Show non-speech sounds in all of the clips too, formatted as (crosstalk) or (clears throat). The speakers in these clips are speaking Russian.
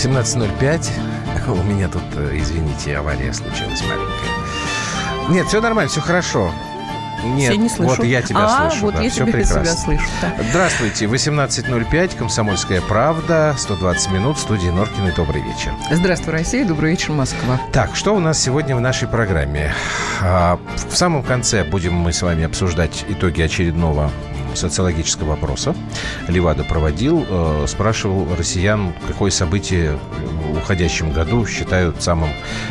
Восемнадцать ноль пять. (laughs) У меня тут, э, извините, авария случилась маленькая. Нет, все нормально, все хорошо. Нет, Я не слышу. вот я тебя а, слышу. вот да, я все тебя прекрасно. себя слышу. да. Здравствуйте, 18.05, «Комсомольская правда», 120 минут, студии Норкиной. Добрый вечер. Здравствуй, Россия. Добрый вечер, Москва. Так, что у нас сегодня в нашей программе? А, В самом конце будем мы с вами обсуждать итоги очередного социологического опроса. Левада проводил, э, спрашивал россиян, какое событие в уходящем году считают самым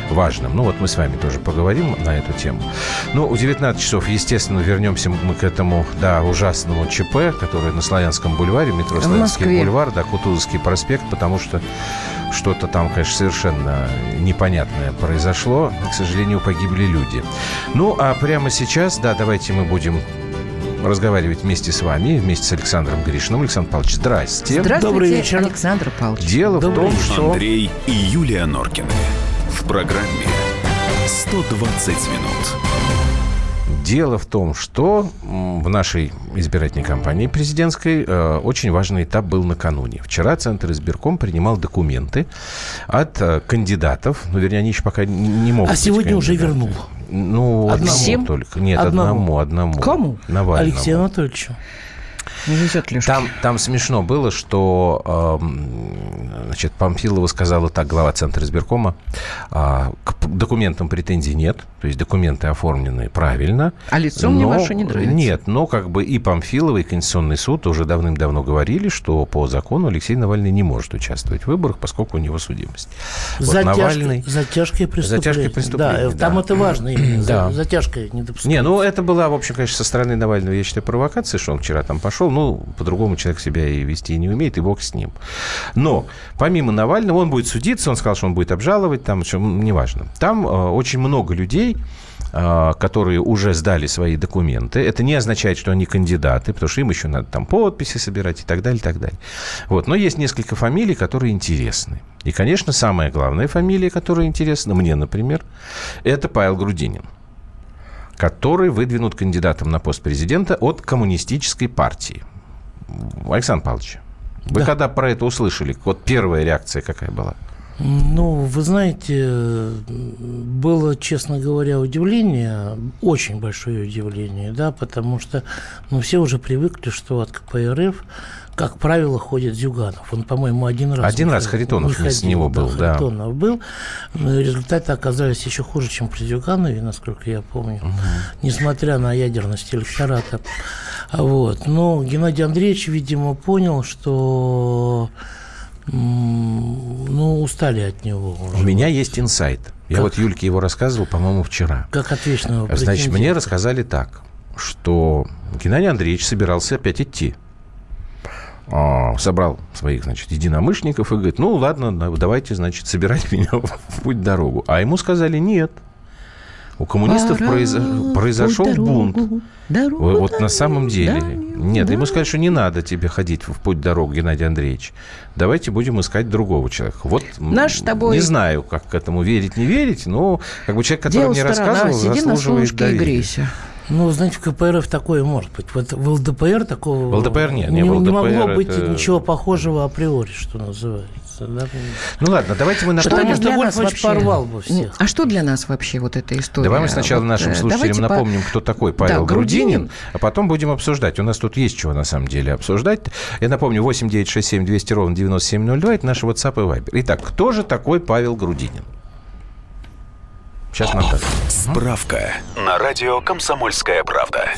важным. Ну вот мы с вами тоже поговорим на эту тему. Ну, в 19 часов, естественно, вернемся мы к этому, да, ужасному ЧП, которое на Славянском бульваре, метро Славянский бульвар, да, Кутузовский проспект, потому что что-то там, конечно, совершенно непонятное произошло. К сожалению, погибли люди. Ну, а прямо сейчас, да, давайте мы будем разговаривать вместе с вами, вместе с Александром Гришиным. Александр Павлович, здрасте. Здравствуйте, Добрый вечер. Александр Павлович. Дело в том, что... Андрей и Юлия Норкины. В программе 120 минут. Дело в том, что в нашей избирательной кампании президентской э, очень важный этап был накануне. Вчера Центр избирком принимал документы от э, кандидатов, ну, вернее, они еще пока не, могут А быть сегодня уже кандидатами. вернул. Ну, Одному? Всем? только. Нет, Одному? одному, одному. Кому? Навальному. Алексею Анатольевичу. Не везет, Леша. Там, там смешно было, что эм, значит, Памфилова сказала так, глава Центра избиркома, а, к документам претензий нет, то есть документы оформлены правильно. А лицо мне но- ваше не нравится. Нет, но как бы и Памфилова, и Конституционный суд уже давным-давно говорили, что по закону Алексей Навальный не может участвовать в выборах, поскольку у него судимость. Вот За, Навальный... тяжкое, за тяжкое преступление. тяжкое преступление, Да, там да. это важно именно. (clears throat) Да. За, за тяжкое не допускать. Не, ну это была, в общем, конечно, со стороны Навального, я считаю, провокация, что он вчера там пошел. Ну, по-другому человек себя и вести не умеет, и бог с ним. Но помимо Навального он будет судиться, он сказал, что он будет обжаловать, там, что, неважно. Там э, очень много людей, э, которые уже сдали свои документы. Это не означает, что они кандидаты, потому что им еще надо там подписи собирать и так далее, и так далее. Вот. Но есть несколько фамилий, которые интересны. И, конечно, самая главная фамилия, которая интересна мне, например, это Павел Грудинин который выдвинут кандидатом на пост президента от коммунистической партии. Александр Павлович, вы Да. когда про это услышали, вот первая реакция какая была? Ну, вы знаете, было, честно говоря, удивление, очень большое удивление, да, потому что ну, все уже привыкли, что от КПРФ, как правило, ходит Зюганов. Он, по-моему, один раз... Один раз Харитонов не ходил, него был, да. Харитонов был. Но результаты оказались еще хуже, чем при Зюганове, насколько я помню, несмотря на ядерность электората. Вот. Но Геннадий Андреевич, видимо, понял, что ну, устали от него. У уже. меня есть инсайт. Я Как? вот Юльке его рассказывал, по-моему, вчера. Как от вечного Значит, мне рассказали так, что Геннадий Андреевич собирался опять идти. А, Собрал своих, значит, единомышленников и говорит, ну, ладно, да- давайте, значит, собирать (laughs) меня в путь-дорогу. А ему сказали, нет. У коммунистов Пора в произошел путь бунт. дорогу, дорогу Вот, вот на самом деле. дальнюю, Нет, ему да. сказали, что не надо тебе ходить в путь дорогу, Геннадий Андреевич. Давайте будем искать другого человека. Вот Наш с тобой- не знаю, как к этому верить, не верить, но как бы человек, который Дело мне рассказывал, заслуживает доверия. Ну, знаете, в КПРФ такое может быть. Вот в ЛДПР такого... В ЛДПР нет, Не, не, в не ЛДПР могло быть это- ничего похожего априори, что называется. да. Ну ладно, давайте мы Потому напомним. это что для нас Вольфович вообще? порвал бы всех. А что для нас вообще вот эта история? Давай мы сначала Вот, нашим э, слушателям давайте по- напомним, кто такой Павел Да, Грудинин, Грудинин. а потом будем обсуждать. У нас тут есть чего на самом деле обсуждать. Я напомню, 8 9 6 7 200 ровно 9702, это наш WhatsApp и Viber. Итак, кто же такой Павел Грудинин? Сейчас нам. Справка на радио «Комсомольская правда».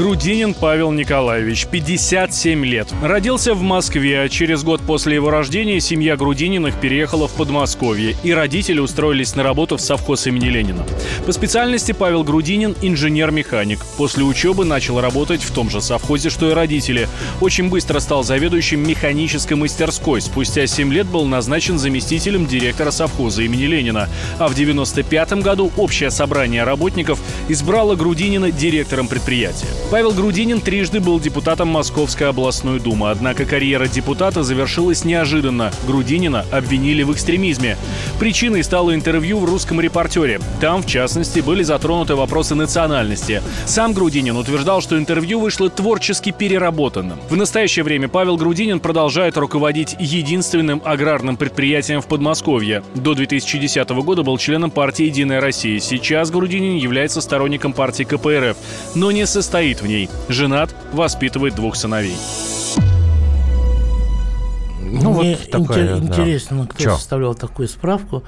Грудинин Павел Николаевич, 57 лет. Родился в Москве, а через год после его рождения семья Грудининых переехала в Подмосковье, и родители устроились на работу в совхоз имени Ленина. По специальности Павел Грудинин – инженер-механик. После учебы начал работать в том же совхозе, что и родители. Очень быстро стал заведующим механической мастерской. Спустя 7 лет был назначен заместителем директора совхоза имени Ленина. А в 95 году общее собрание работников избрало Грудинина директором предприятия. Павел Грудинин трижды был депутатом Московской областной думы, однако карьера депутата завершилась неожиданно. Грудинина обвинили в экстремизме. Причиной стало интервью в «Русском репортере». Там, в частности, были затронуты вопросы национальности. Сам Грудинин утверждал, что интервью вышло творчески переработанным. В настоящее время Павел Грудинин продолжает руководить единственным аграрным предприятием в Подмосковье. До 2010 года был членом партии «Единая Россия». Сейчас Грудинин является сторонником партии КПРФ, но не состоит в ней. Женат, воспитывает двух сыновей. Ну, Мне вот такая, интер- да. интересно, кто Чё? составлял такую справку.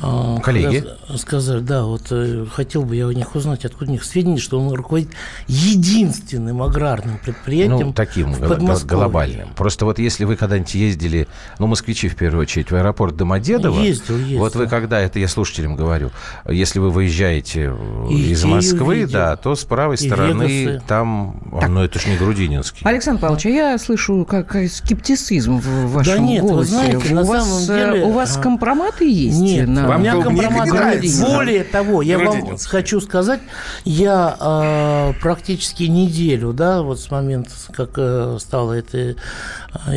А, Коллеги? Сказали, да, вот э, хотел бы я у них узнать, откуда у них сведения, что он руководит единственным аграрным предприятием Ну, таким в Подмосковье. глобальным. Просто вот если вы когда-нибудь ездили, ну, москвичи в первую очередь, в аэропорт Домодедово, Ездил, ездил. вот вы когда, это я слушателям говорю, если вы выезжаете э, И из Москвы, видел. да, то с правой стороны Вегасы. там, а, ну, это ж не Грудининский. Александр Павлович, а я слышу как скептицизм в вашем нет, вы голосе. знаете, на у, вас, самом э, деле, у вас компроматы есть? Нет, на... у меня компромат не нравится? Более того, я вам хочу сказать, я э, практически неделю, да, вот с момента, как э, стало это э,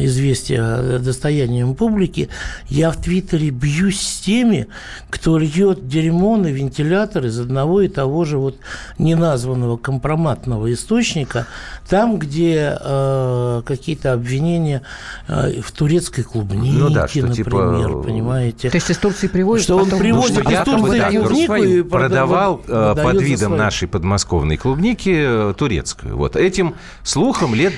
известие достоянием публики, я в Твиттере бьюсь с теми, кто льет дерьмо на вентилятор из одного и того же вот неназванного компроматного источника, там, где э, какие-то обвинения э, в турецкой клубнике, Ну да, что например, типа, понимаете. То есть из Турции привозят, Что он привозит Ну, из Турции клубнику и продавал э, под видом нашей подмосковной клубники э, турецкую. Вот этим слухом лет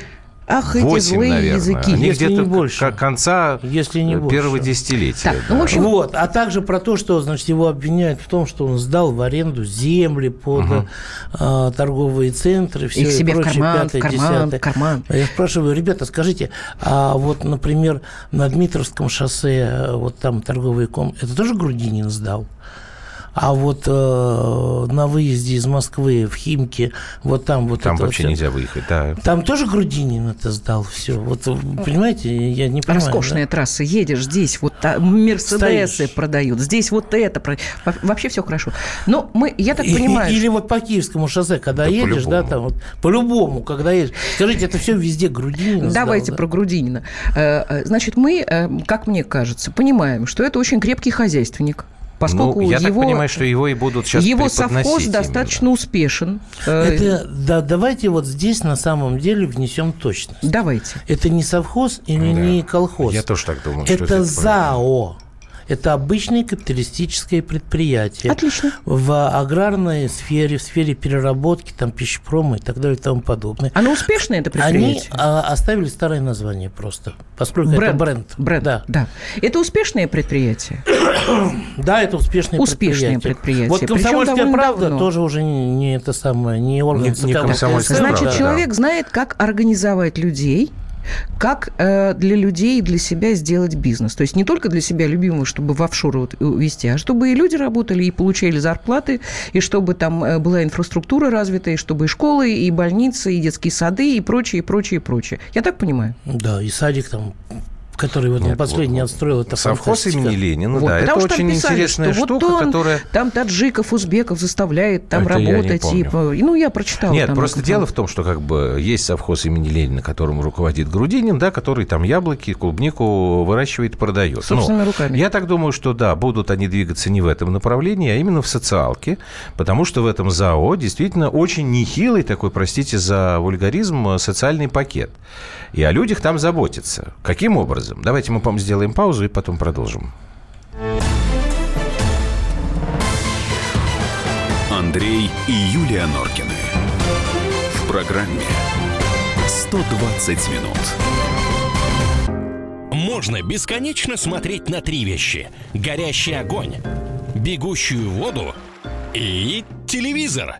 Ах, эти 8, злые наверное. языки. Они Если не где-то больше. к- конца Если не больше. первого десятилетия. Так, ну, в да. общем, Вот, а также про то, что, значит, его обвиняют в том, что он сдал в аренду земли под э, торговые центры, все Их себе в прочее, карман, в пятое, карман, десятое. в карман. А Я спрашиваю, ребята, скажите, а вот, например, на Дмитровском шоссе, э, вот там торговый ком, это тоже Грудинин сдал? А вот э, на выезде из Москвы в Химки, вот там вот Там это вообще всё- нельзя выехать, да. Там тоже Грудинин это сдал все. Вот э, понимаете, я не понимаю. Роскошная трасса, едешь здесь, вот Мерседесы Стоишь. продают, здесь вот это. Вообще все хорошо. Но мы, я так И- понимаю, Или вот по Киевскому шоссе, когда Да едешь, да, по-любому. там вот по-любому, когда едешь. Скажите, это все везде Грудинин сдал, Давайте да? про Грудинина. Э, э, Значит, мы, как мне кажется, понимаем, что это очень крепкий хозяйственник. Поскольку ну, я его, так понимаю, что его и будут сейчас его совхоз именно. достаточно успешен. Э, Это, да, давайте вот здесь на самом деле внесем точность. Давайте. Это не совхоз или Да. не колхоз. Я тоже так думаю. что это правильно. ЗАО. Это обычное капиталистическое предприятие. Отлично. В аграрной сфере, в сфере переработки, там, пищепрома и так далее и тому подобное. Оно успешное, это Они предприятие? а, оставили старое название просто, поскольку это бренд. Бренд, Да. да. Это успешное предприятие? (coughs) Да, это успешное, Успешное предприятие. предприятие. Вот комсомольская правда давно. тоже уже не, не это самое, не орган Не- не комсомольская Значит, правда, человек знает, как организовать людей, как э, для людей и для себя сделать бизнес. То есть не только для себя любимого, чтобы в офшоры вот увезти, а чтобы и люди работали, и получали зарплаты, и чтобы там э, была инфраструктура развитая, и чтобы и школы, и больницы, и детские сады, и прочее, и прочее, и прочее. Я так понимаю? Да, и садик там, который вот он Нет, последний вот- отстроил, это Совхоз имени Ленина, Вот, да, это очень писали, интересная что вот штука, он которая... Там таджиков, узбеков заставляет там Это я не работать. помню. и, ну, я прочитала. Нет, там просто это. дело в том, что как бы есть совхоз имени Ленина, которым руководит Грудинин, да, который там яблоки, клубнику выращивает и продает. Но Собственными руками. Я так думаю, что да, будут они двигаться не в этом направлении, а именно в социалке, потому что в этом ЗАО действительно очень нехилый такой, простите за вульгаризм, социальный пакет. И о людях там заботятся. Каким образом? Давайте мы, по сделаем паузу и потом продолжим. Андрей и Юлия Норкины. В программе 120 минут. Можно бесконечно смотреть на три вещи. Горящий огонь, бегущую воду и телевизор.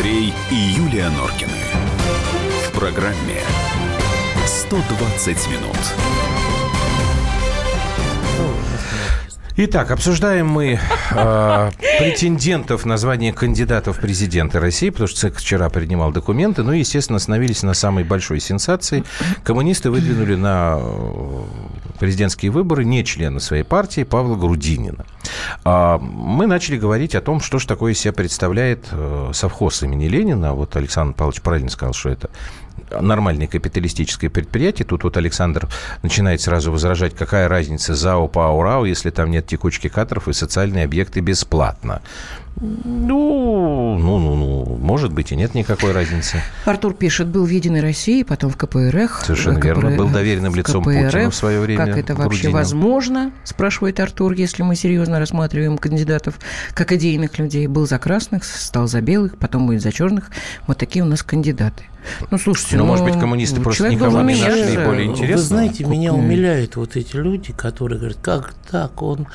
Андрей и Юлия Норкины. В программе 120 минут. Итак, обсуждаем мы э, претендентов на звание кандидатов в президенты России, потому что ЦИК вчера принимал документы. Ну и, естественно, остановились на самой большой сенсации. Коммунисты выдвинули на э, президентские выборы не члена своей партии Павла Грудинина. А, мы начали говорить о том, что же такое из себя представляет э, совхоз имени Ленина. Вот Александр Павлович правильно сказал, что это нормальное капиталистическое предприятие. Тут вот Александр начинает сразу возражать, какая разница ЗАО по АУРАУ, если там нет текучки кадров и социальные объекты бесплатно. Ну, ну, ну, ну, может быть, и нет никакой разницы. Артур пишет, был в Единой России, потом в КПРФ. Совершенно КПРФ, верно. Был доверенным лицом КПРФ. Путина в свое время. Как это вообще Грудинин. возможно, спрашивает Артур, если мы серьезно рассматриваем кандидатов как идейных людей. Был за красных, стал за белых, потом будет за черных. Вот такие у нас кандидаты. Ну, слушайте, Ну, может быть, коммунисты просто никого не нашли более Вы интересного. знаете, меня умиляют вот эти люди, которые говорят, как так, он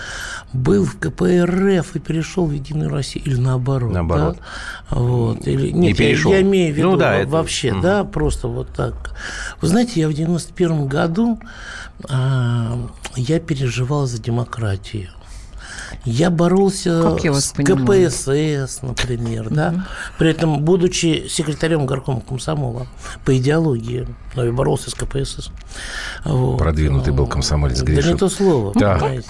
был в КПРФ и перешел в Единую Россию, или наоборот. Наоборот. да? Вот. Или, нет, я- перешел. Я, имею в виду Ну да, во- это- вообще, мгм. да, просто вот так. Вы знаете, я в 91 году а, я переживал за демократию. Я боролся с. КПСС, например, да. При этом, будучи секретарем горкома комсомола по идеологии, но я боролся с КПСС. Вот. Продвинутый был комсомолец, Да грешил. не то слово, Да. понимаете.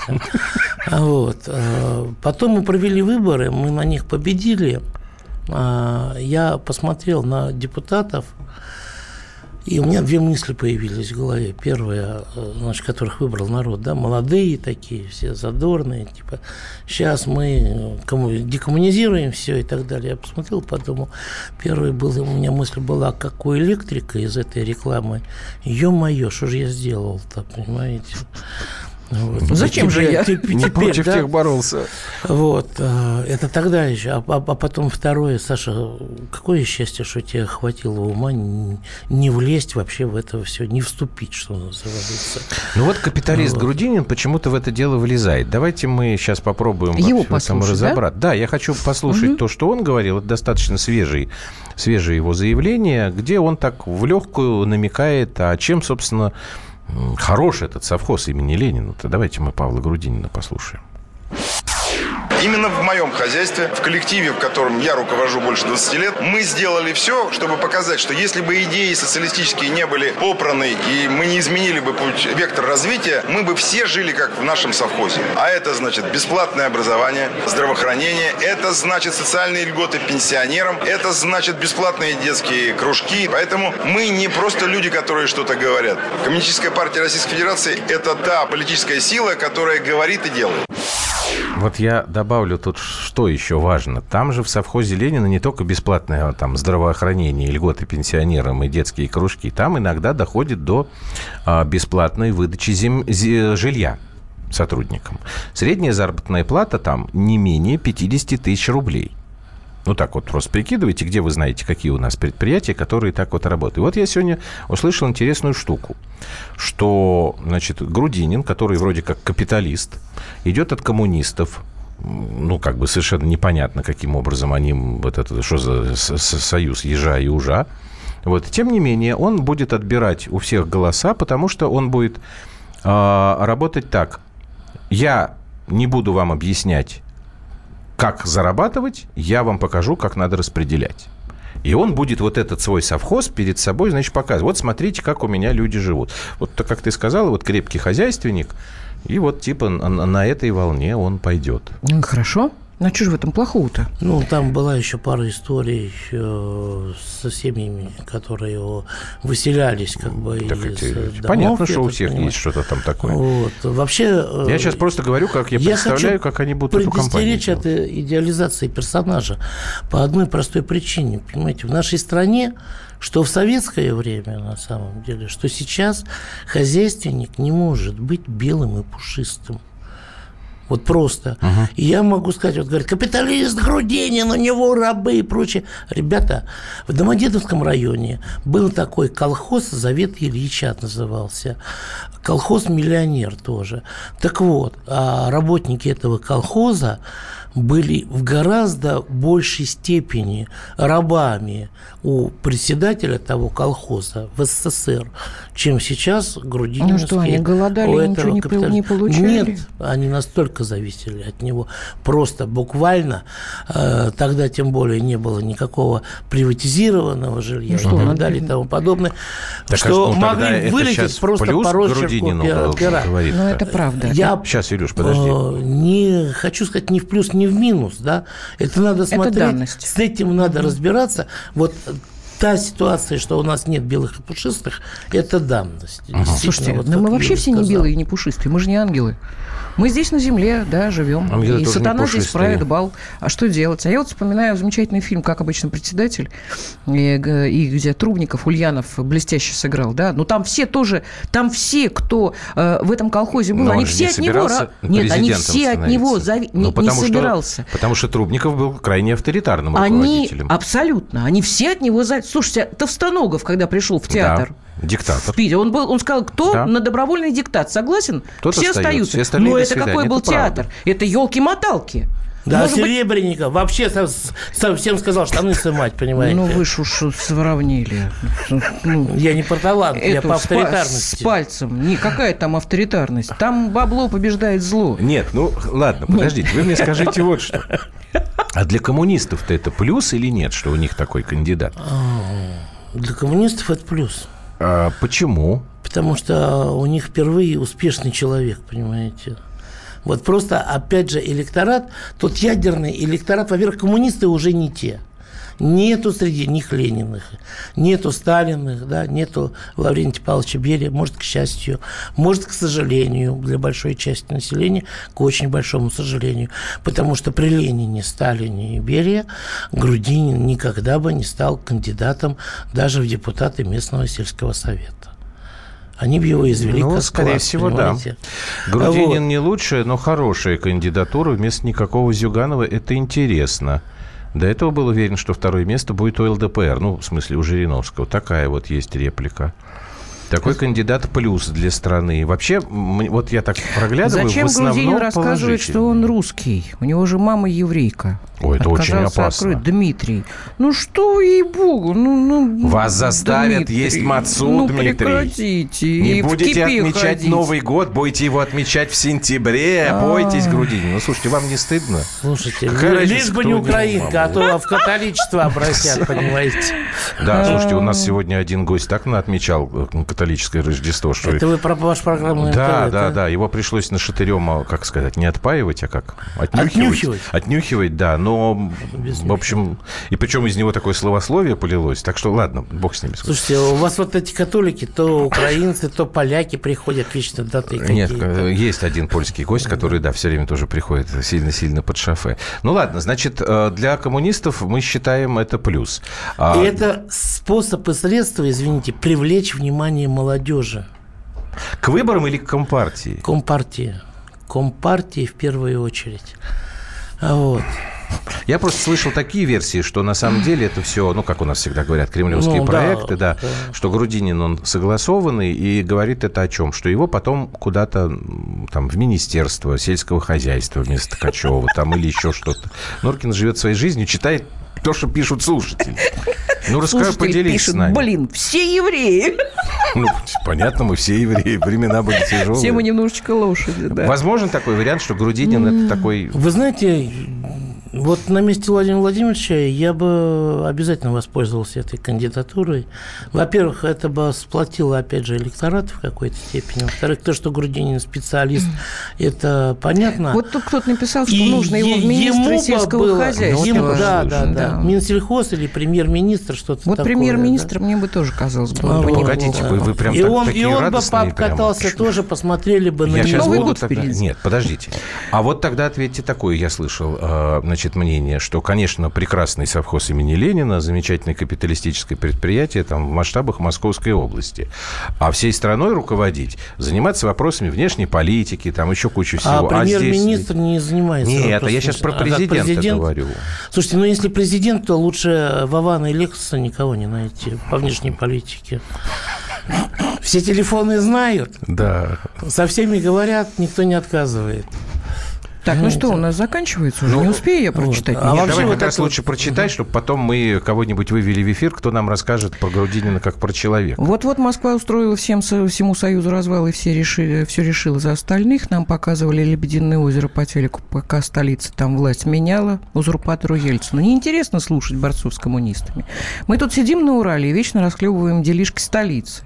Вот. а, Потом мы провели выборы, мы на них победили. А, Я посмотрел на депутатов, и у меня две мысли появились в голове. Первая, э, значит, которых выбрал народ, да, молодые такие, все задорные, типа, сейчас мы э, кому- декоммунизируем все и так далее. Я посмотрел, подумал, первая была, у меня мысль была, как электрика из этой рекламы, ё-моё, что же я сделал-то, понимаете? Вот. Зачем же я? (laughs) Теперь- Не теперь, против да, тех боролся. вот, э, это тогда еще. А, а- а потом второе, Саша, какое счастье, что тебе хватило ума не, не влезть вообще в это все, не вступить, что называется. Ну вот капиталист Вот. Грудинин почему-то в это дело влезает. Давайте мы сейчас попробуем Его послушать, разобрать. Да? я хочу послушать то, что он говорил. Это достаточно свежий, свежее его заявление, где он так в легкую намекает, а чем, собственно, м, хорош этот совхоз имени Ленина-то. Давайте мы Павла Грудинина послушаем. Именно в моем хозяйстве, в коллективе, в котором я руковожу больше 20 лет, мы сделали все, чтобы показать, что если бы идеи социалистические не были попраны и мы не изменили бы путь, вектор развития, мы бы все жили как в нашем совхозе. А это значит бесплатное образование, здравоохранение, это значит социальные льготы пенсионерам, это значит бесплатные детские кружки. Поэтому мы не просто люди, которые что-то говорят. Коммунистическая партия Российской Федерации – это та политическая сила, которая говорит и делает. Вот я добавлю тут, что еще важно. Там же в совхозе Ленина не только бесплатное а, там, здравоохранение, льготы пенсионерам и детские кружки. Там иногда доходит до а, бесплатной выдачи зе- жилья сотрудникам. Средняя заработная плата там не менее 50 тысяч рублей. Ну, так вот, просто прикидывайте, где вы знаете, какие у нас предприятия, которые так вот работают. Вот я сегодня услышал интересную штуку, что, значит, Грудинин, который вроде как капиталист, идет от коммунистов, ну, как бы совершенно непонятно, каким образом они, вот это, что за союз ежа и ужа. Вот, тем не менее, он будет отбирать у всех голоса, потому что он будет а, работать так. Я не буду вам объяснять, как зарабатывать, я вам покажу, как надо распределять. И он будет вот этот свой совхоз перед собой, значит, показывать. Вот смотрите, как у меня люди живут. Вот как ты сказала, вот крепкий хозяйственник, и вот типа на, этой волне он пойдет. Хорошо. Ну, а что же в этом плохого-то? Ну, там была еще пара историй еще со семьями, которые его выселялись как бы Так из эти- домов, понятно, я что у всех понимаю. есть что-то там такое. Вот. Вообще... э, Я сейчас просто говорю, как я, представляю, как они будут эту компанию предостеречь делать. от идеализации персонажа по одной простой причине. Понимаете, в нашей стране, что в советское время, на самом деле, что сейчас хозяйственник не может быть белым и пушистым. Вот просто. И я могу сказать, вот говорят, капиталист Грудинин, у него рабы и прочее. Ребята, в Домодедовском районе был такой колхоз, Завет Ильича назывался. Колхоз «Миллионер» тоже. Так вот, а работники этого колхоза были в гораздо большей степени рабами у председателя того колхоза в СССР, чем сейчас грудининские. Ну что, они голодали у ничего этого не капитали- не получали? Нет, они настолько зависели от него. Просто буквально э, тогда тем более не было никакого приватизированного жилья Ну что, и так далее и тому подобное, Так, а что ну, могли вылететь просто по росчерку пера. Ну, это правда. Я Сейчас, Илюш, подожди. э, не хочу сказать ни в плюс, ни в минус, да. Это надо смотреть. данность. С этим надо разбираться. Вот та ситуация, что у нас нет белых и пушистых, это данность. Действительно, Слушайте, вот ну как мы вообще все не белые и не пушистые, мы же не ангелы. Мы здесь на земле, да, живем. Ангелы и сатана здесь правит бал. А что делать? А я вот вспоминаю замечательный фильм «Как обычно председатель», и, и где Трубников, Ульянов блестяще сыграл, да. Но там все тоже, там все, кто э, в этом колхозе был, Но он они все не от него... собирался Нет, они все от него зави... Ну, не, не потому что- собирался. Потому что Трубников был крайне авторитарным Они руководителем. абсолютно, они все от него за... Слушайте, Товстоногов, когда пришел в театр, Да, диктатор. в Питере, он, был, он сказал, кто Да. на добровольный диктат согласен, Тот все остаются. все Но это свидания. какой был Это правда. театр? Это елки-моталки. Да, Может быть- Серебренников вообще со- совсем сказал штаны сымать, понимаете. Ну, вы ж уж сравнили. Ну, Я не про талант, я по авторитарности. С пальцем. Никакая там авторитарность. Там бабло побеждает зло. Нет, ну ладно, подождите, вы мне скажите вот что. А для коммунистов-то это плюс или нет, что у них такой кандидат? Для коммунистов это плюс. А почему? Потому что у них впервые успешный человек, понимаете. Вот просто, опять же, электорат, тот ядерный электорат, во-первых, коммунисты уже не те. Нету среди них Лениных, нету Сталиных, да, нету Лаврентия Павловича Берия, может, к счастью, может, к сожалению, для большой части населения, к очень большому сожалению, потому что при Ленине, Сталине и Берия Грудинин никогда бы не стал кандидатом даже в депутаты местного сельского совета. Они бы его извели Ну, как скорее класс, всего, да. понимаете? Грудинин Вот. не лучшая, но хорошая кандидатура вместо никакого Зюганова. Это интересно. До этого был уверен, что второе место будет у ЛДПР. Ну, в смысле, у Жириновского. Такая вот есть реплика. Такой кандидат плюс для страны. Вообще, вот я так проглядываю, Зачем в основном Грудинин рассказывает, что он русский? У него же мама еврейка. Ой, это очень опасно. открыть. Дмитрий. Ну что, ей-богу, ну, ну... Вас заставят Дмитрий, есть мацу, ну, Дмитрий. прекратите. Не и будете отмечать ходить. Новый год, будете его отмечать в сентябре. А. Бойтесь, Грудинин. Ну, слушайте, вам не стыдно? Слушайте, Какая ну, разница, лишь бы не украинка, а то в католичество обратят, (laughs) понимаете. Да, слушайте, у А. нас сегодня один гость так отмечал э, католическое Рождество, что... Это вы про ваш программный Да, НТВ, да, да. Его пришлось на шатырем, а, как сказать, не отпаивать, а как? Отнюхивать. Отнюхивать. Отнюхивать, да. Но, в общем, и причем из него такое словословие полилось. Так что, ладно, бог с ними. Слушайте, у вас вот эти католики, то украинцы, то поляки приходят вечно даты Нет, э, есть один польский гость, который, да, все время тоже приходит сильно-сильно под шофе. Ну ладно, значит, э, для коммунистов мы считаем это плюс. А И это способ и средство, извините, привлечь внимание молодежи. К выборам или к компартии? Компартии. Компартии в первую очередь. А Вот. Я просто слышал такие версии, что на самом деле это все, ну, как у нас всегда говорят, кремлевские Ну, да, проекты, да, да. что Грудинин, он согласованный, и говорит это о чем? Что его потом куда-то там в Министерство сельского хозяйства вместо Ткачева там или еще что-то. Норкин живет своей жизнью, читает то, что пишут слушатели. Ну, расскажи, поделись пишет, с нами. блин, все евреи. Ну, понятно, мы все евреи, времена были тяжелые. Все мы немножечко лошади, да. Возможен такой вариант, что Грудинин это такой... Вы знаете, Вот на месте Владимира Владимировича я бы обязательно воспользовался этой кандидатурой. Во-первых, это бы сплотило, опять же, электорат в какой-то степени. Во-вторых, то, что Грудинин специалист, это понятно. Вот тут кто-то написал, что И нужно его в бы сельского было- хозяйства. ему- да, да, да, Да. Минсельхоз или премьер-министр, что-то Вот такое. премьер-министр мне бы тоже казалось да. А, бы вот. неплохо. Погодите, вы, вы прям и так- он, и он бы покатался тоже, посмотрели бы на Я сейчас него. Новый год. Нет, подождите. А вот тогда ответьте такое. Я слышал, э, значит, мнение, что, конечно, прекрасный совхоз имени Ленина, замечательное капиталистическое предприятие там в масштабах Московской области. А всей страной руководить, заниматься вопросами внешней политики, там еще кучу всего. А здесь- премьер-министр не занимается. Нет, это я сейчас про А президента президент? говорю. Слушайте, ну если президент, то лучше Вована и Лексуса никого не найти по внешней политике. Все телефоны знают, Да. со всеми говорят, никто не отказывает. Так, ну что, у нас заканчивается уже? Не успею я прочитать? а вообще давай вот как раз лучше прочитай, чтобы потом мы кого-нибудь вывели в эфир, кто нам расскажет про Грудинина как про человека. Вот-вот Москва устроила всем, всему Союзу развал, и все решили, все решила за остальных. Нам показывали Лебединое озеро по телеку, пока столица там власть меняла узурпатору Ельцину. Неинтересно слушать борцов с коммунистами. Мы тут сидим на Урале и вечно расхлебываем делишки столицы.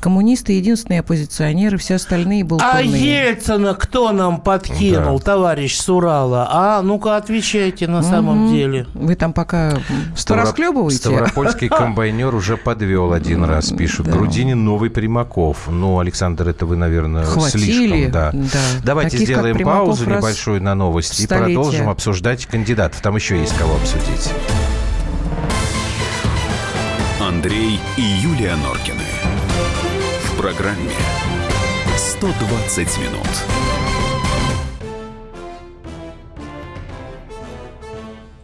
Коммунисты – единственные оппозиционеры, все остальные А болтуны. Ельцина кто нам подкинул, товарищ с Урала? А, ну-ка отвечайте на самом деле. Вы там пока Ставро- расхлебываете? Ставропольский (laughs) комбайнер уже подвел один раз, пишут. Да. Грудинин новый Примаков. Ну, Александр, это вы, наверное, Хватили, слишком. Да. да. Давайте Таких, сделаем паузу небольшую на новости и продолжим обсуждать кандидатов. Там еще есть кого обсудить. Андрей и Юлия Норкины. В программе 120 минут.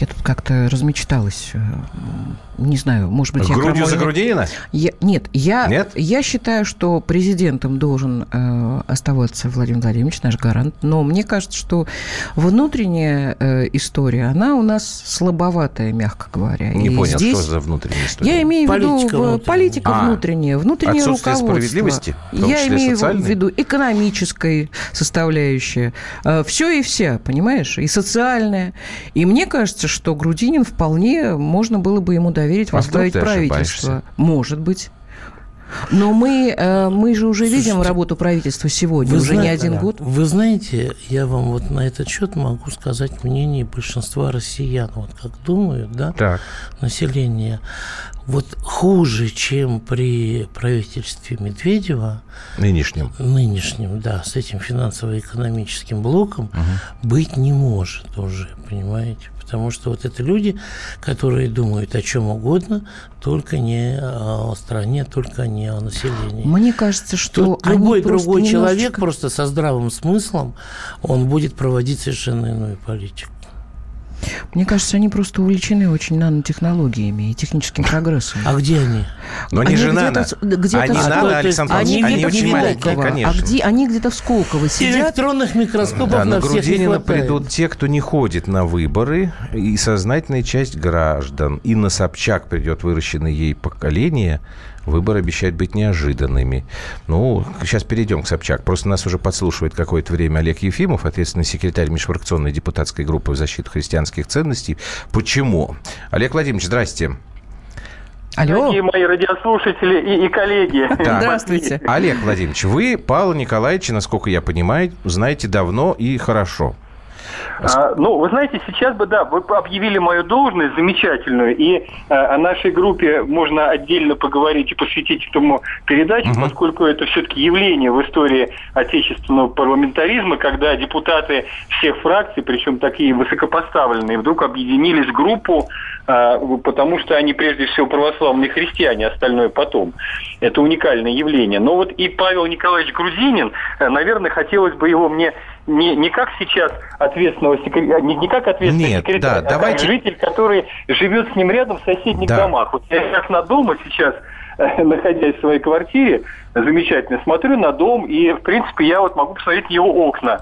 Я тут как-то размечталась. э, Не знаю, может быть, я Грудью за крамольно- Грудинина? Я- нет, я, Нет? я считаю, что президентом должен э, оставаться Владимир Владимирович, наш гарант. Но мне кажется, что внутренняя э, история, она у нас слабоватая, мягко говоря. Не И понял, здесь... что за внутренняя история. Я имею в виду Политика в- внутренняя. политика А, внутренняя, внутреннее отсутствие руководство. справедливости, в том Я имею социальной? в виду экономической составляющая. Все и вся, понимаешь? И социальная. И мне кажется, что Грудинин вполне можно было бы ему доверить А возглавить ты правительство. ошибаешься? Может быть. Но мы, э, мы же уже видим Слушайте, работу правительства сегодня, уже зна- не один год. Вы знаете, я вам вот на этот счет могу сказать мнение большинства россиян, вот как думают, да, Так. население. Вот хуже, чем при правительстве Медведева, Нынешним. нынешнем, да, с этим финансово-экономическим блоком, быть не может уже, понимаете? Потому что вот это люди, которые думают о чем угодно, только не о стране, только не о населении. Мне кажется, что Тут любой другой человек немножечко- просто со здравым смыслом, он будет проводить совершенно иную политику. Мне кажется, они просто увлечены очень нанотехнологиями и техническим прогрессом. А где они? Но не Они же где-то нано. где-то Они нано, Александр Они, Павлович, они где-то очень маленькие, Сколково, конечно. А где, они где-то в Сколково сидят. Электронных микроскопов Да, на на всех не Грудинина хватает. придут те, кто не ходит на выборы, и сознательная часть граждан. И на Собчак придет выращенное ей поколение. Выборы обещают быть неожиданными. Ну, сейчас перейдем к Собчак. Просто нас уже подслушивает какое-то время Олег Ефимов, ответственный секретарь межфракционной депутатской группы в защиту христианских ценностей. Почему? Олег Владимирович, здрасте. Алло. Дорогие мои радиослушатели и, и коллеги. (laughs) Так. Здравствуйте. Олег Владимирович, вы Павла Николаевича, насколько я понимаю, знаете давно и хорошо. А, ну, вы знаете, сейчас бы, да, вы объявили мою должность замечательную, и а, о нашей группе можно отдельно поговорить и посвятить этому передачу, Мгм. поскольку это все-таки явление в истории отечественного парламентаризма, когда депутаты всех фракций, причем такие высокопоставленные, вдруг объединились в группу, а, потому что они прежде всего православные христиане, остальное потом. Это уникальное явление. Но вот и Павел Николаевич Грузинин, э, наверное, хотелось бы его мне не, не как сейчас ответственного секретаря, не, не как ответственный Нет, секретарь, да, а как давайте- житель, который живет с ним рядом в соседних Да. домах. Вот я как на дома сейчас, э, (laughs) находясь в своей квартире, замечательно смотрю на дом, и, в принципе, я вот могу посмотреть его окна.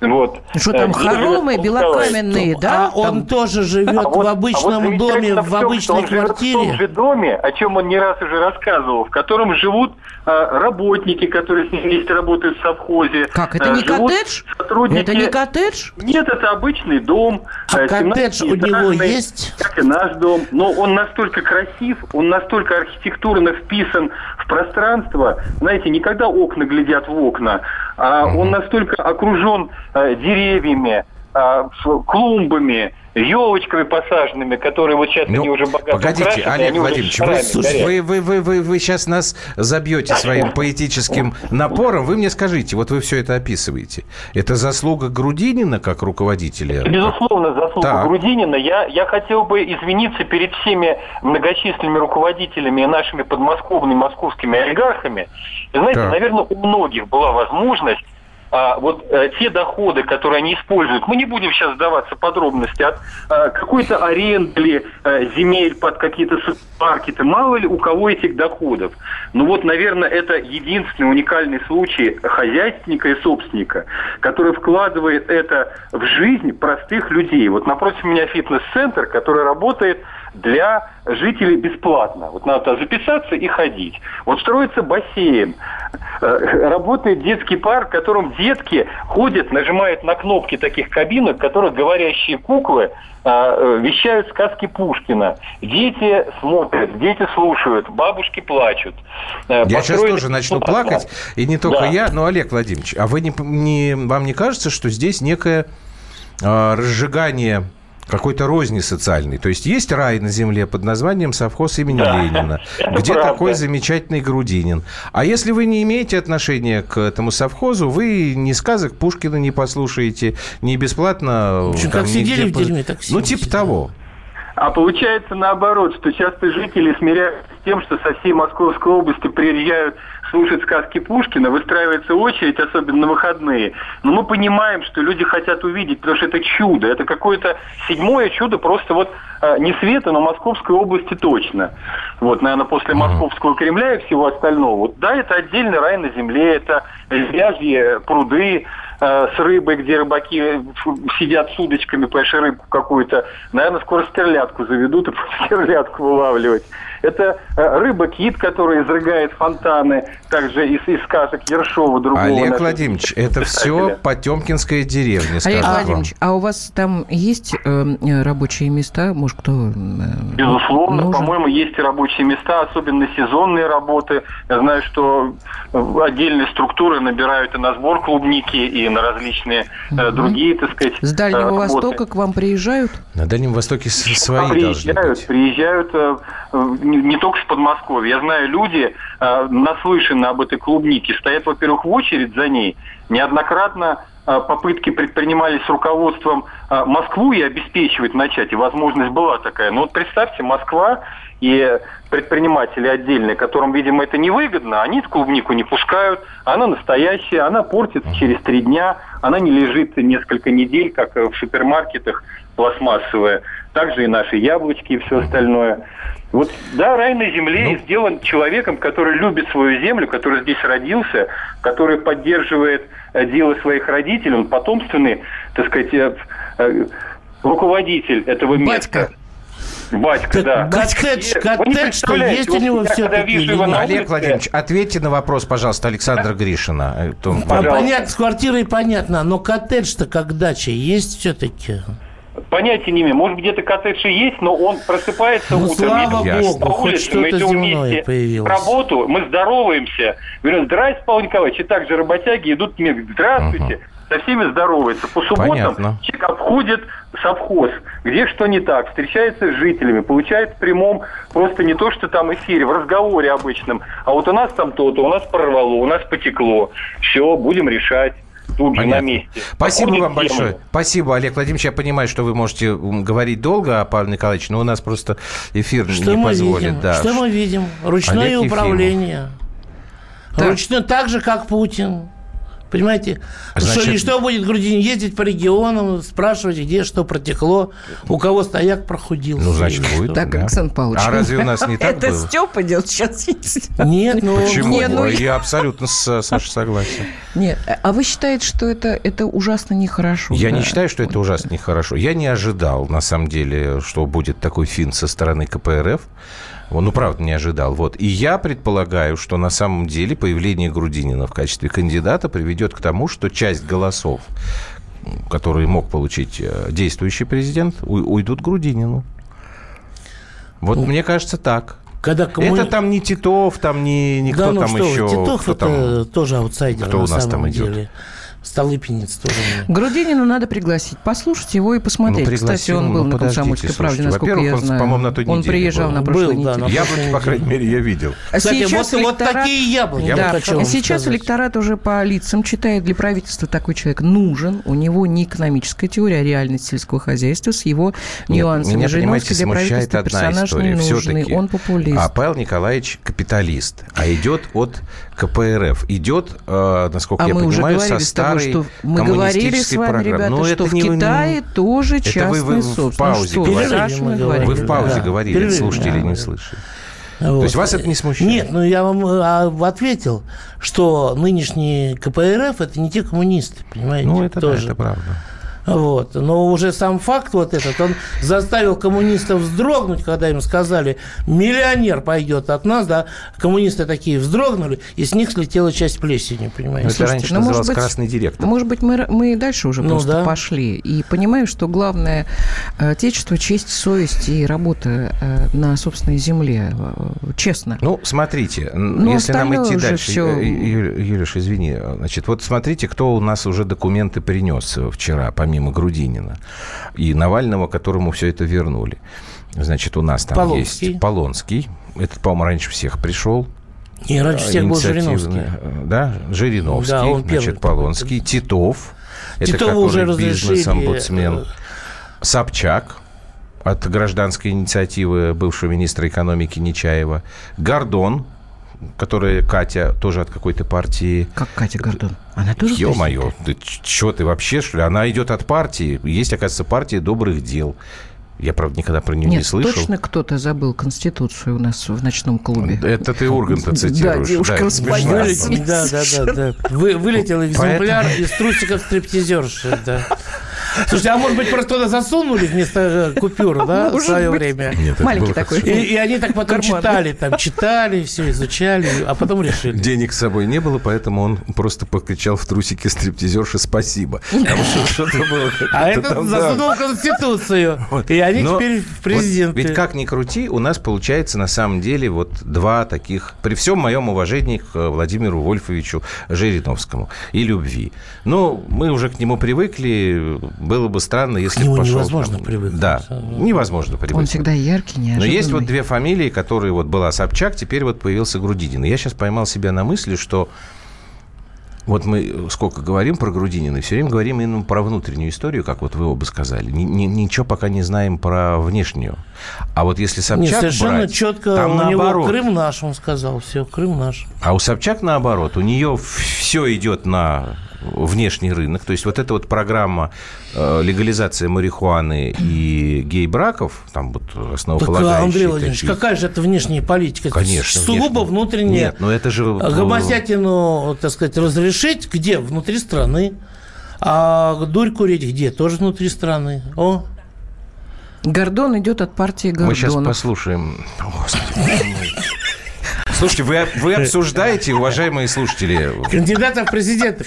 Вот. Что там, Э, хоромы белокаменные, да? а он Там- тоже живет А вот- в а обычном вот доме, замечательно в том, что обычной он живет В том квартире. же доме, о чем он не раз уже рассказывал, в котором живут э, работники, которые с ним вместе работают в совхозе. Как, это Э, не коттедж? Сотрудники... Это не коттедж? Нет, это обычный дом. А э, коттедж у него 17-этажный, есть? Как и наш дом. Но он настолько красив, он настолько архитектурно вписан в пространство. Знаете, не когда окна глядят в окна, а он настолько окружен э, деревьями, с клумбами, елочками посаженными, которые вот сейчас Ну, они уже богато погодите, украшены, Олег Владимирович, вы, слушайте, вы, вы, вы, вы, вы сейчас нас забьете своим поэтическим напором. Вы мне скажите, вот вы все это описываете. Это заслуга Грудинина как руководителя? Безусловно, заслуга Так. Грудинина. Я, я хотел бы извиниться перед всеми многочисленными руководителями и нашими подмосковными, московскими олигархами. И знаете, Так. наверное, у многих была возможность а, вот э, те доходы, которые они используют, мы не будем сейчас сдаваться подробности, от э, какой-то аренды э, земель под какие-то супермаркеты, мало ли у кого этих доходов. Ну вот, наверное, это единственный уникальный случай хозяйственника и собственника, который вкладывает это в жизнь простых людей. Вот напротив меня фитнес-центр, который работает для жителей бесплатно. Вот надо записаться и ходить. Вот строится бассейн, э, работает детский парк, в котором детки ходят, нажимают на кнопки таких кабинок, в которых говорящие куклы а, э, вещают сказки Пушкина. Дети смотрят, дети слушают, бабушки плачут. Э, Я сейчас тоже начну плакать, и не только Да. я, но Олег Владимирович, а вы не, не, вам не кажется, что здесь некое а, разжигание какой-то розни социальной. То есть есть рай на земле под названием совхоз имени Да, Ленина, (laughs) где правда. такой замечательный Грудинин. А если вы не имеете отношения к этому совхозу, вы ни сказок Пушкина не послушаете, ни бесплатно... В общем, там, как сидели в дерьме, так Ну, типа того. А получается наоборот, что часто жители смиряются с тем, что со всей Московской области приезжают слушать сказки Пушкина, выстраивается очередь, особенно на выходные. Но мы понимаем, что люди хотят увидеть, потому что это чудо. Это какое-то седьмое чудо просто вот э, не света, но Московской области точно. Вот, наверное, после Московского Кремля и всего остального. Вот, да, это отдельный рай на земле, это лязьи, пруды, э, с рыбой, где рыбаки э, сидят с удочками, понимаешь, рыбку какую-то. Наверное, скоро стерлядку заведут и (laughs) стерлядку вылавливать. Это э, рыба-кит, который изрыгает фонтаны, также из, из сказок Ершова, другого. Олег Владимирович, это все. Потемкинская деревня, Олег скажу вам. Владимирович, а у вас там есть э, э, рабочие места? Может, кто... э, Безусловно, нужен? по-моему, есть и рабочие места, особенно сезонные работы. Я знаю, что э, отдельные структуры набирают и на сбор клубники, и на различные э, другие, так сказать, С Дальнего работы. Востока к вам приезжают? На Дальнем Востоке свои нам должны приезжают, быть. приезжают не, не только с Подмосковья. Я знаю, люди э, наслышаны об этой клубнике, стоят, во-первых, в очередь за ней. Неоднократно э, попытки предпринимались с руководством э, Москву и обеспечивать начать, и возможность была такая. Но вот представьте, Москва и предприниматели отдельные, которым, видимо, это невыгодно, они клубнику не пускают, она настоящая, она портится через три дня, она не лежит несколько недель, как э, в супермаркетах пластмассовая. Также и наши яблочки и все остальное. Вот, да, рай на земле Ну. сделан человеком, который любит свою землю, который здесь родился, который поддерживает э, дело своих родителей, он потомственный, так сказать, э, э, руководитель этого Батька. места. Батька, Так да. коттедж, что есть у него на Олег Владимирович, ответьте на вопрос, пожалуйста, Александра Гришина. Понятно, с квартирой понятно, но коттедж-то как дача есть все-таки? Понятия не имею. Может, где-то коттедж и есть, но он просыпается Ну, утром. слава богу, по хоть улице, мы идем вместе появилось. в работу, мы здороваемся. Говорю, здрасте, Павел Николаевич. И так же работяги идут мне, здравствуйте. со всеми здоровается. По субботам Понятно. человек обходит совхоз, где что не так, встречается с жителями, получает в прямом просто не то, что там эфире, в разговоре обычном. А вот у нас там то-то, у нас прорвало, у нас потекло. Все, будем решать тут же на Понятно. месте. Спасибо Обходим вам тему. большое. Спасибо, Олег Владимирович. Я понимаю, что вы можете говорить долго, а Павел Николаевич, но у нас просто эфир Что не мы позволит. видим? Да. Что мы видим? Ручное Олег Ефимов. управление. Так. Ручное так же, как Путин. Понимаете? Значит- Что, и что будет Грудин ездить по регионам, спрашивать, где что протекло, у кого стояк прохудился. Ну, значит, будет. Так, Да. Александр Павлович. А разве у нас не (laughs) так Это было? Степа делает сейчас. Нет, ну... Почему? Не, ну, Я абсолютно с Сашей согласен. Нет, а вы считаете, что это, это ужасно нехорошо? Я да? не считаю, что это ужасно нехорошо. Я не ожидал, на самом деле, что будет такой фин со стороны КПРФ. Он, ну, правда, не ожидал. Вот. И я предполагаю, что на самом деле появление Грудинина в качестве кандидата приведет к тому, что часть голосов, которые мог получить э, действующий президент, уйдут Грудинину. Вот мне кажется так. Когда коммуни- Это там не Титов, там не никто да, ну там что вы, еще. Титов кто это там? тоже аутсайдер кто на у нас самом там идет? деле. Столыпинец тоже. у меня. Грудинина надо пригласить, послушать его и посмотреть. Ну, Кстати, он был ну, на «Комсомольской правде», насколько я он, знаю. по-моему, на той Он неделе приезжал был. на прошлой Был, да, неделе. на Я, прошлой по крайней неделе. мере, я видел. А Кстати, сейчас вот, вот электорат- такие яблоки. Да, я хочу вам сейчас сказать. электорат уже по лицам читает. Для правительства такой человек нужен. У него не экономическая теория, а реальность сельского хозяйства с его нюансами. Меня, Жириновский понимаете, для смущает правительства одна персонаж история. не нужный. Все-таки. Он популист. А Павел Николаевич капиталист, а идет от КПРФ. Идет, э, насколько А я понимаю, со с тобой, старой что мы говорили с вами, программы. ребята, Но что это в не- Китае тоже Это частная вы- вы в собственность. паузе Ну что. Саша, мы говорили. Вы в паузе Да. говорили, Перерыв, слушатели да. не слышали. Вот. То есть вас это не смущает? Нет, ну я вам а, ответил, что нынешние КПРФ это не те коммунисты, понимаете? Ну, это, да, тоже. это правда. Вот. Но уже сам факт вот этот, он заставил коммунистов вздрогнуть, когда им сказали, миллионер пойдет от нас, да, коммунисты такие вздрогнули, и с них слетела часть плесени, понимаете? это раньше ну, может называлось быть, красный директор. Может быть, мы, мы и дальше уже Ну, просто да. пошли. И понимаю, что главное э, отечество, честь, совесть и работа э, на собственной земле. э, Честно. Ну, смотрите, н- Ну, если нам идти дальше, всё- э, Ю- Юлиш, извини, значит, вот смотрите, кто у нас уже документы принес вчера, помимо Грудинина, и Навального, которому все это вернули. Значит, у нас там Полонский. есть Полонский, этот, по-моему, раньше всех пришел. И раньше всех был Жириновский. Да, Жириновский, Да, он значит, первый. Полонский, Титов, это Титова уже разрешили, бизнес-омбудсмен, Собчак, от гражданской инициативы бывшего министра экономики Нечаева, Гордон, которая Катя тоже от какой-то партии. Как Катя Гордон. Она тоже Ё-моё, ты что ты вообще, что ли? Она идет от партии. Есть, оказывается, партия добрых дел. Я, правда, никогда про нее Нет, не слышал. точно кто-то забыл Конституцию у нас в ночном клубе. Это ты Урганта цитируешь. Да, девушка распоясана. смешно. Да, да, да, да. Вы, вылетел экземпляр Поэтому- из трусиков стриптизерши, да. Слушайте, а может быть, просто туда засунули вместо э, купюр, да, в свое время? Нет, это Маленький такой. И, и они так потом Карман. читали, там, читали, все изучали, а потом решили. Денег с собой не было, поэтому он просто покричал в трусике стриптизерши «спасибо». Там что- что-то было. А да. засунул Конституцию. И они Но теперь вот президенты. ведь как ни крути, у нас получается на самом деле вот два таких, при всем моем уважении к э, Владимиру Вольфовичу Жириновскому и любви. Но мы уже к нему привыкли, было бы странно, если нему бы пошел... невозможно там- привыкнуть. Да, невозможно привыкнуть. Он всегда яркий, Но неожиданный. есть вот две фамилии, которые вот была Собчак, теперь вот появился Грудинин. И я сейчас поймал себя на мысли, что вот мы сколько говорим про Грудинина, и все время говорим именно про внутреннюю историю, как вот вы оба сказали. Ни- ни- ничего пока не знаем про внешнюю. А вот если Собчак Нет, совершенно брать, четко там у него наоборот. Крым наш, он сказал. Все, Крым наш. А у Собчак наоборот, у нее все идет на внешний рынок. То есть вот эта вот программа э, легализация марихуаны и гей-браков, там вот Так, основополагающие Андрей Владимирович, такие. какая же это внешняя политика? Это Конечно. Сугубо внешне. внутренняя. Нет, но это же... э, Гомосятину, так сказать, разрешить где? Внутри страны. А дурь курить где? Тоже внутри страны. О, Гордон идет от партии Гордона. Мы сейчас послушаем... О, Господи. Слушайте, вы, вы (laughs) обсуждаете, уважаемые слушатели, кандидата в президенты.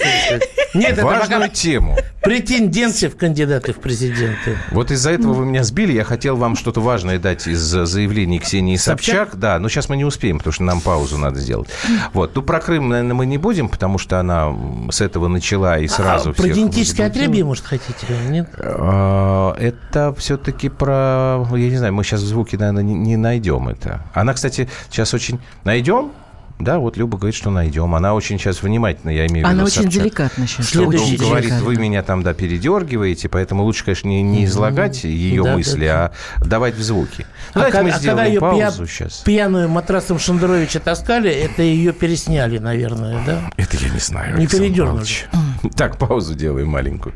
Нет, это важную пока, тему. Претенденции в кандидаты в президенты. Вот из-за этого вы меня сбили. Я хотел вам что-то важное дать из заявлений Ксении Собчак. Собчак? Да, но сейчас мы не успеем, потому что нам паузу надо сделать. Вот. Ну, про Крым, наверное, мы не будем, потому что она с этого начала и сразу А, про генетическое отребье, может, хотите? Нет? А, Это все-таки про... Я не знаю, мы сейчас в звуке, наверное, не найдем это. Она, кстати, сейчас очень... Найдем? Да, вот Люба говорит, что найдем. Она очень сейчас внимательно, я имею в виду Она очень Собчак. деликатно сейчас. Следующий очень говорит, деликатно. вы меня там, да, передергиваете, поэтому лучше, конечно, не, не излагать ее Да, мысли, да, а давать в звуки. А Давайте ка- мы а когда сделаем ее паузу пья- сейчас. пьяную матрасом Шендеровича таскали, это ее пересняли, наверное, да? Это я не знаю. Не Александр передернули. Павлович. (laughs) Так, паузу делаем маленькую.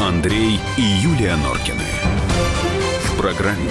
Андрей и Юлия Норкины. В программе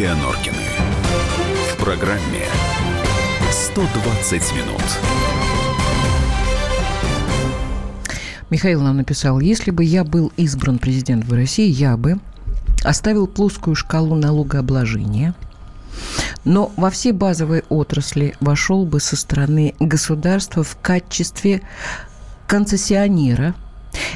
Юлия Норкины. В программе 120 минут. Михаил нам написал, если бы я был избран президентом России, я бы оставил плоскую шкалу налогообложения, но во все базовые отрасли вошел бы со стороны государства в качестве концессионера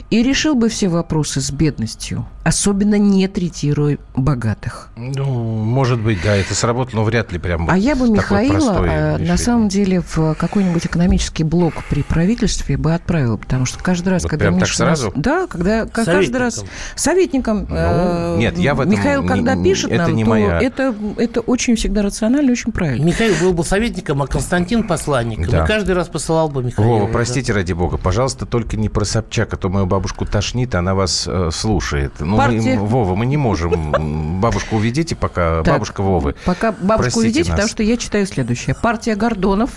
и решил бы все вопросы с бедностью, особенно не третируя богатых. Ну, может быть, да, это сработало, но вряд ли прям А я бы Михаила э, на самом деле в какой-нибудь экономический блок при правительстве бы отправила, потому что каждый раз, Вот когда прям так Миша нас- сразу? да, когда каждый раз советником. э, нет, я в этом Михаил, не- когда не- пишет это нам, не то моя- это это очень всегда рационально, и очень правильно. Михаил был бы советником, а Константин посланником. Да. И каждый раз посылал бы Михаила. Вова, да. простите ради бога, пожалуйста, только не про Собчак, а то мою бабушку тошнит, она вас э, слушает. Ну, Партия- мы, Вова, мы не можем. Бабушку уведите, пока Так, бабушка Вовы. Пока бабушку Простите уведите, нас. потому что я читаю следующее. Партия Гордонов.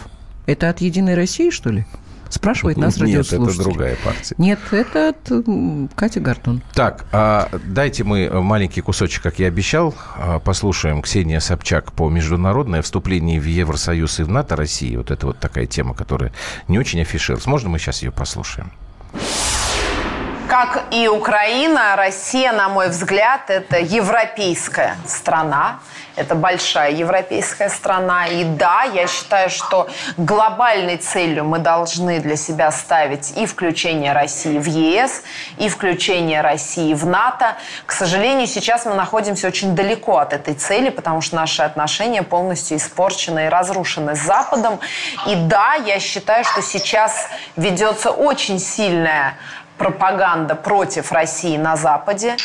Это от Единой России, что ли? Спрашивает нас Нет, это радиослушатель. другая партия. Нет, это от м, Кати Гордон. Так, а дайте мы маленький кусочек, как я обещал, а, послушаем Ксения Собчак по международное вступление в Евросоюз и в НАТО России. Вот это вот такая тема, которая не очень афишировалась. Можно мы сейчас ее послушаем? Как и Украина, Россия, на мой взгляд, это европейская страна. Это большая европейская страна. И да, я считаю, что глобальной целью мы должны для себя ставить и включение России в ЕС, и включение России в НАТО. К сожалению, сейчас мы находимся очень далеко от этой цели, потому что наши отношения полностью испорчены и разрушены с Западом. И да, я считаю, что сейчас ведется очень сильная пропаганда против России на Западе.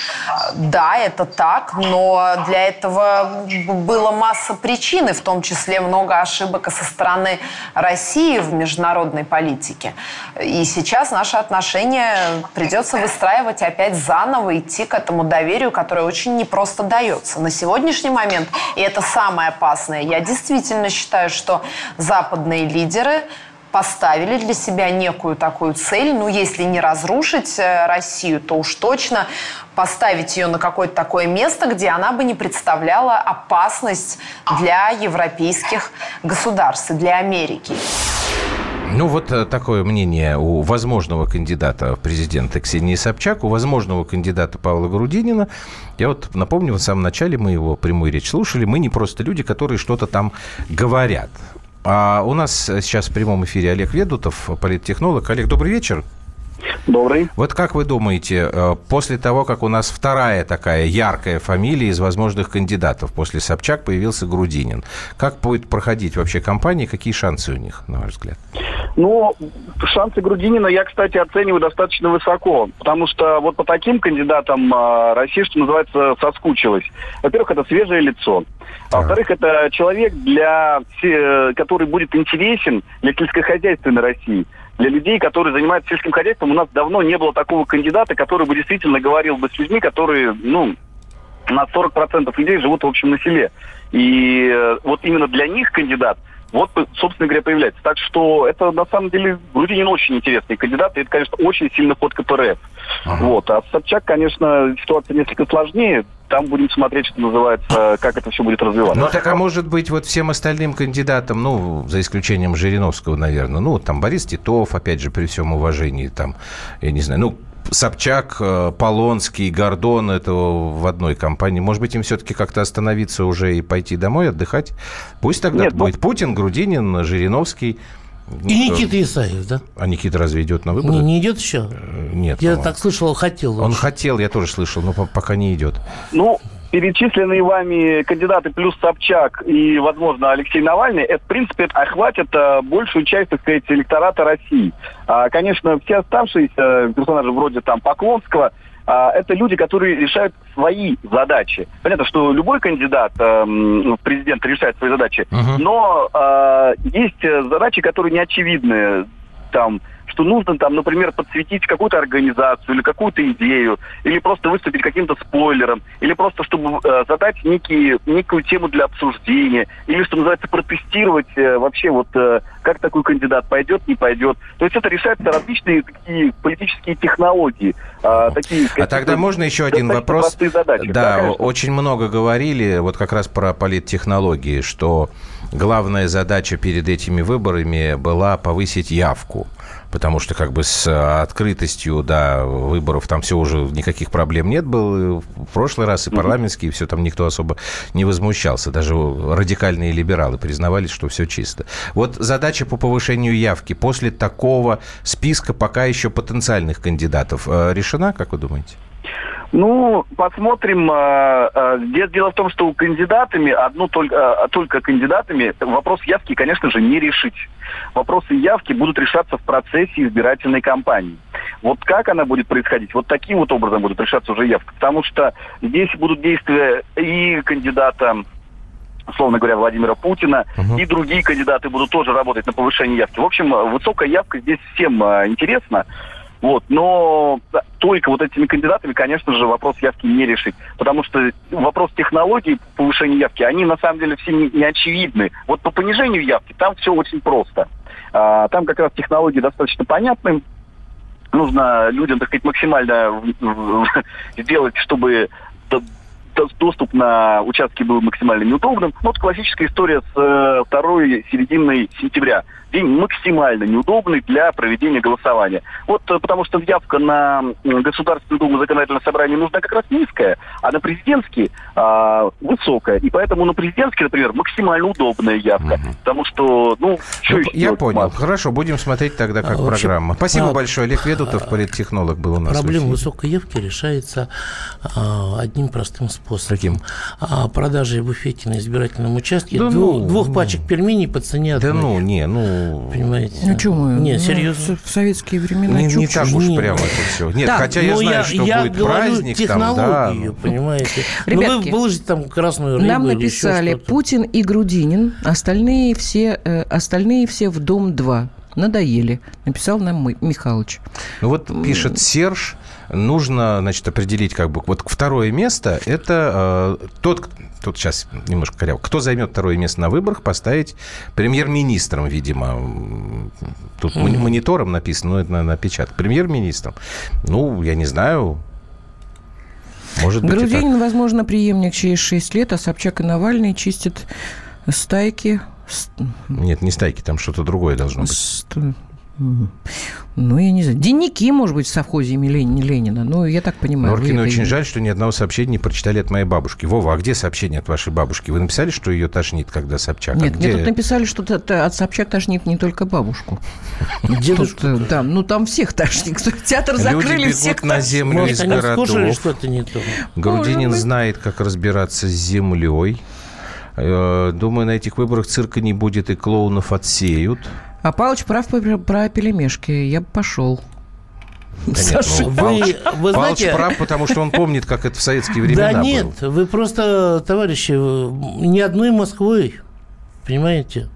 Да, это так, но для этого было масса причин, и в том числе много ошибок со стороны России в международной политике. И сейчас наши отношения придется выстраивать опять заново, идти к этому доверию, которое очень непросто дается. На сегодняшний момент, и это самое опасное, я действительно считаю, что западные лидеры поставили для себя некую такую цель, ну, если не разрушить э, Россию, то уж точно поставить ее на какое-то такое место, где она бы не представляла опасность для европейских государств для Америки. Ну, вот э, такое мнение у возможного кандидата в президенты Ксении Собчак, у возможного кандидата Павла Грудинина. Я вот напомню, в самом начале мы его прямую речь слушали. Мы не просто люди, которые что-то там говорят. А у нас сейчас в прямом эфире Олег Ведутов, политтехнолог. Олег, добрый вечер. Добрый. Вот как вы думаете, э, после того, как у нас вторая такая яркая фамилия из возможных кандидатов, после Собчак появился Грудинин, как будет проходить вообще кампания, какие шансы у них, на ваш взгляд? Ну, шансы Грудинина я, кстати, оцениваю достаточно высоко, потому что вот по таким кандидатам э, Россия, что называется, соскучилась. Во-первых, это свежее лицо. А Во-вторых, это человек, для, все- который будет интересен для сельскохозяйственной России. Для людей, которые занимаются сельским хозяйством, у нас давно не было такого кандидата, который бы действительно говорил бы с людьми, которые, ну, на 40% людей живут в общем на селе. И э, вот именно для них кандидат вот, собственно говоря, появляется. Так что это, на самом деле, Грудинин очень интересный кандидат, и это, конечно, очень сильный ход КПРФ. Ага. Вот. А Собчак, конечно, ситуация несколько сложнее. Там будем смотреть, что называется, как это все будет развиваться. Ну, так а может быть, вот всем остальным кандидатам, ну, за исключением Жириновского, наверное, ну, там Борис Титов, опять же, при всем уважении, там, я не знаю, ну, Собчак, э, Полонский, Гордон, это в одной компании. Может быть, им все-таки как-то остановиться уже и пойти домой отдыхать? Пусть тогда Нет, будет ну... Путин, Грудинин, Жириновский. И Никита Исаев, да? А Никита разве идет на выборы? Не, не идет еще? Э, нет. Я так слышал, хотел. Он хотел, я тоже слышал, но пока не идет. Ну, перечисленные вами кандидаты плюс Собчак и, возможно, Алексей Навальный, это, в принципе, это охватит а, большую часть, так сказать, электората России. А, конечно, все оставшиеся персонажи вроде там Поклонского, это люди, которые решают свои задачи. Понятно, что любой кандидат э, в президент решает свои задачи, uh-huh. но э, есть задачи, которые не очевидны там что нужно там, например, подсветить какую-то организацию или какую-то идею, или просто выступить каким-то спойлером, или просто чтобы э, задать некие, некую тему для обсуждения, или, что называется, протестировать э, вообще вот э, как такой кандидат пойдет, не пойдет. То есть это решаются различные такие политические технологии. Э, такие, а тогда можно еще один вопрос? Задачи. Да, да очень много говорили вот как раз про политтехнологии, что главная задача перед этими выборами была повысить явку потому что как бы с открытостью, да, выборов там все уже никаких проблем нет было. В прошлый раз и парламентские, и все там никто особо не возмущался. Даже радикальные либералы признавали, что все чисто. Вот задача по повышению явки после такого списка пока еще потенциальных кандидатов э, решена, как вы думаете? Ну, посмотрим. Э, здесь дело в том, что кандидатами, одну только, только кандидатами, вопрос явки, конечно же, не решить вопросы явки будут решаться в процессе избирательной кампании. Вот как она будет происходить, вот таким вот образом будет решаться уже явка. Потому что здесь будут действия и кандидата условно говоря, Владимира Путина, угу. и другие кандидаты будут тоже работать на повышение явки. В общем, высокая явка здесь всем интересна. Вот. Но только вот этими кандидатами, конечно же, вопрос явки не решить. Потому что вопрос технологий повышения явки, они на самом деле все не, не очевидны. Вот по понижению явки там все очень просто. А, там как раз технологии достаточно понятны. Нужно людям, так сказать, максимально (laughs) сделать, чтобы доступ на участки был максимально неудобным. Ну, вот классическая история с э, второй серединой сентября день максимально неудобный для проведения голосования. Вот э, потому что явка на Государственную Думу законодательное собрание нужна как раз низкая, а на президентский а, высокая. И поэтому на президентский, например, максимально удобная явка. Угу. Потому что, ну, что ну, Я понял. Массу? Хорошо, будем смотреть тогда как а, программа. Спасибо а, большое. Олег Ведутов, политтехнолог, был у нас. Проблема высокой явки решается а, одним простым способом. Каким? А, продажей в буфете на избирательном участке да двух, ну, двух пачек пельменей по цене одной. Да ну, не, ну, Понимаете? Ну, что мы? Нет, ну, серьезно. В советские времена. Не, не так уж прямо это все. Нет, так, хотя я знаю, я, что я будет праздник. технологию, там, да. понимаете. Ребятки, ну, вы выложите там красную рыбу Нам написали Путин и Грудинин, остальные все, э, остальные все в Дом-2. Надоели, написал нам Михалыч. Ну вот пишет Серж, нужно, значит, определить как бы вот второе место это э, тот, тут сейчас немножко коряво, кто займет второе место на выборах, поставить премьер-министром, видимо. Тут mm-hmm. монитором написано, но это на напечатано. Премьер-министром. Ну, я не знаю, может быть, Грудинин, возможно, преемник через 6 лет, а Собчак и Навальный чистят стайки. Нет, не стайки, там что-то другое должно быть. Ну, я не знаю. Дневники, может быть, в совхозе имени Ленина. Ну, я так понимаю. Норкину очень жаль, что ни одного сообщения не прочитали от моей бабушки. Вова, а где сообщение от вашей бабушки? Вы написали, что ее тошнит, когда Собчак? Нет, а где... мне тут написали, что от Собчак тошнит не только бабушку. (laughs) Дедушку? Э, да, ну там всех тошнит. Театр закрыли, всех на землю из городов. что-то не то. Грудинин знает, как разбираться с землей. Э, думаю, на этих выборах цирка не будет и клоунов отсеют. А Павлович прав про, про пелемешки. Я бы пошел. Да Саша, нет, ну, вы, вы знаете... прав, потому что он помнит, как это в советские времена Да нет, было. вы просто, товарищи, ни одной Москвой, понимаете?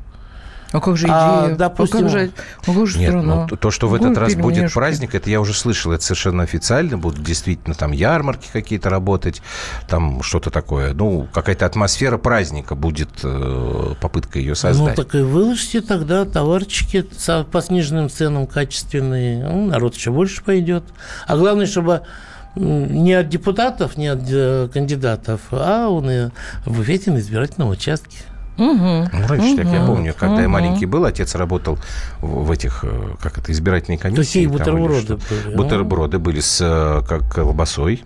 А как же А, идея? допустим, а как же, а как же Нет, страна? ну, то- то, что в этот раз будет пельмешки? праздник, это я уже слышал, это совершенно официально, будут действительно там ярмарки какие-то работать, там что-то такое, ну, какая-то атмосфера праздника будет, э, попытка ее Ну, создать. так и выложите тогда товарчики по сниженным ценам качественные. Ну, народ еще больше пойдет. А главное, чтобы не от депутатов, не от э, кандидатов, а он и в на избирательном участке. Мгм. Ну, раньше, так я помню, когда я Мгм. маленький был, отец работал в, в этих, э, как это, избирательной комиссии. Там, или бутерброды были, а? Бутерброды были с э, как колбасой,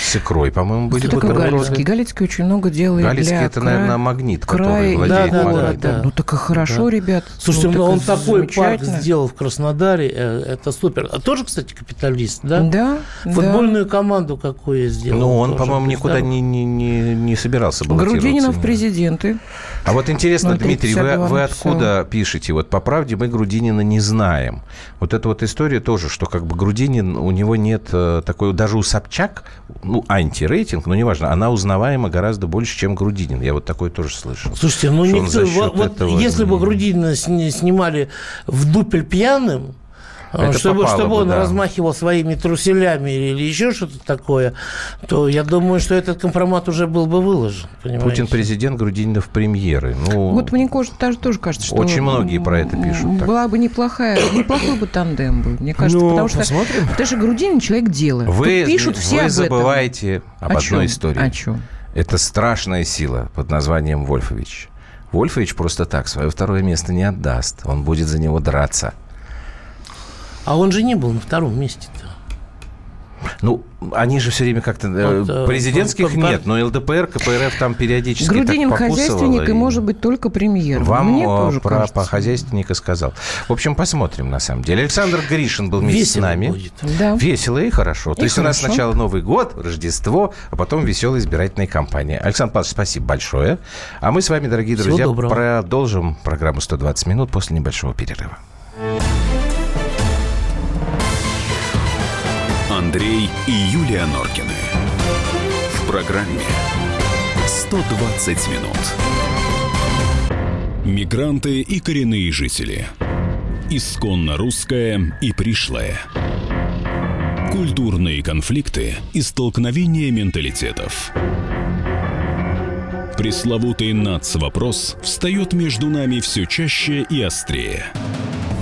с икрой, по-моему, были бутерброды. Галицкий? Галицкий очень много делает Галицкий для это, края- наверное, магнит, края который владеет Да, да, магнитом. да, да. Ну, так и хорошо, Да. ребят. Слушайте, ну, ну, так он такой парк сделал в Краснодаре, э, это супер. А тоже, кстати, капиталист, да? Да, Футбольную команду какую сделал. Ну, он, тоже, по-моему, никуда не, не, не, не собирался баллотироваться. Грудинина в президенты. А вот интересно, Ну, Дмитрий, вы, 52 вы откуда пишете? Вот по правде мы Грудинина не знаем. Вот эта вот история тоже, что как бы Грудинин, у него нет э, такой, даже у Собчак, ну, антирейтинг, но неважно, она узнаваема гораздо больше, чем Грудинин. Я вот такое тоже слышал. Слушайте, ну никто, вот, вот этого если бы Грудинина сни- снимали в дупель пьяным, Это чтобы, попало чтобы бы, он да. размахивал своими труселями или, или еще что-то такое, то я думаю, что этот компромат уже был бы выложен. Понимаете? Путин президент, Грудининов премьеры. Ну, Вот мне кажется, даже тоже кажется, что... Очень многие про это пишут так. Была бы неплохая, неплохой бы тандем был, мне кажется. Ну, потому, что, посмотрим. потому что Грудинин человек дела. вы, Тут пишут все вы об этом. забываете об О одной чем? истории. О чем? Это страшная сила под названием Вольфович. Вольфович просто так свое второе место не отдаст. Он будет за него драться. А он же не был на втором месте-то. Ну, они же все время как-то... э, Вот, э, президентских по- нет, но ЛДПР, КПРФ там периодически Грудинин так хозяйственник и может быть только премьер. Вам Мне э, тоже про кажется. по хозяйственника сказал. В общем, посмотрим, на самом деле. Александр Гришин был вместе Весело с нами. будет. Да. Весело и хорошо. То И есть у нас хорошо. сначала Новый год, Рождество, а потом веселая избирательная кампания. Александр Павлович, спасибо большое. А мы с вами, дорогие Всего друзья, доброго. продолжим программу «120 минут» после небольшого перерыва. Андрей и Юлия Норкины. В программе «120 минут». Мигранты и коренные жители. Исконно русское и пришлое. Культурные конфликты и столкновения менталитетов. Пресловутый НАЦ-вопрос встает между нами все чаще и острее.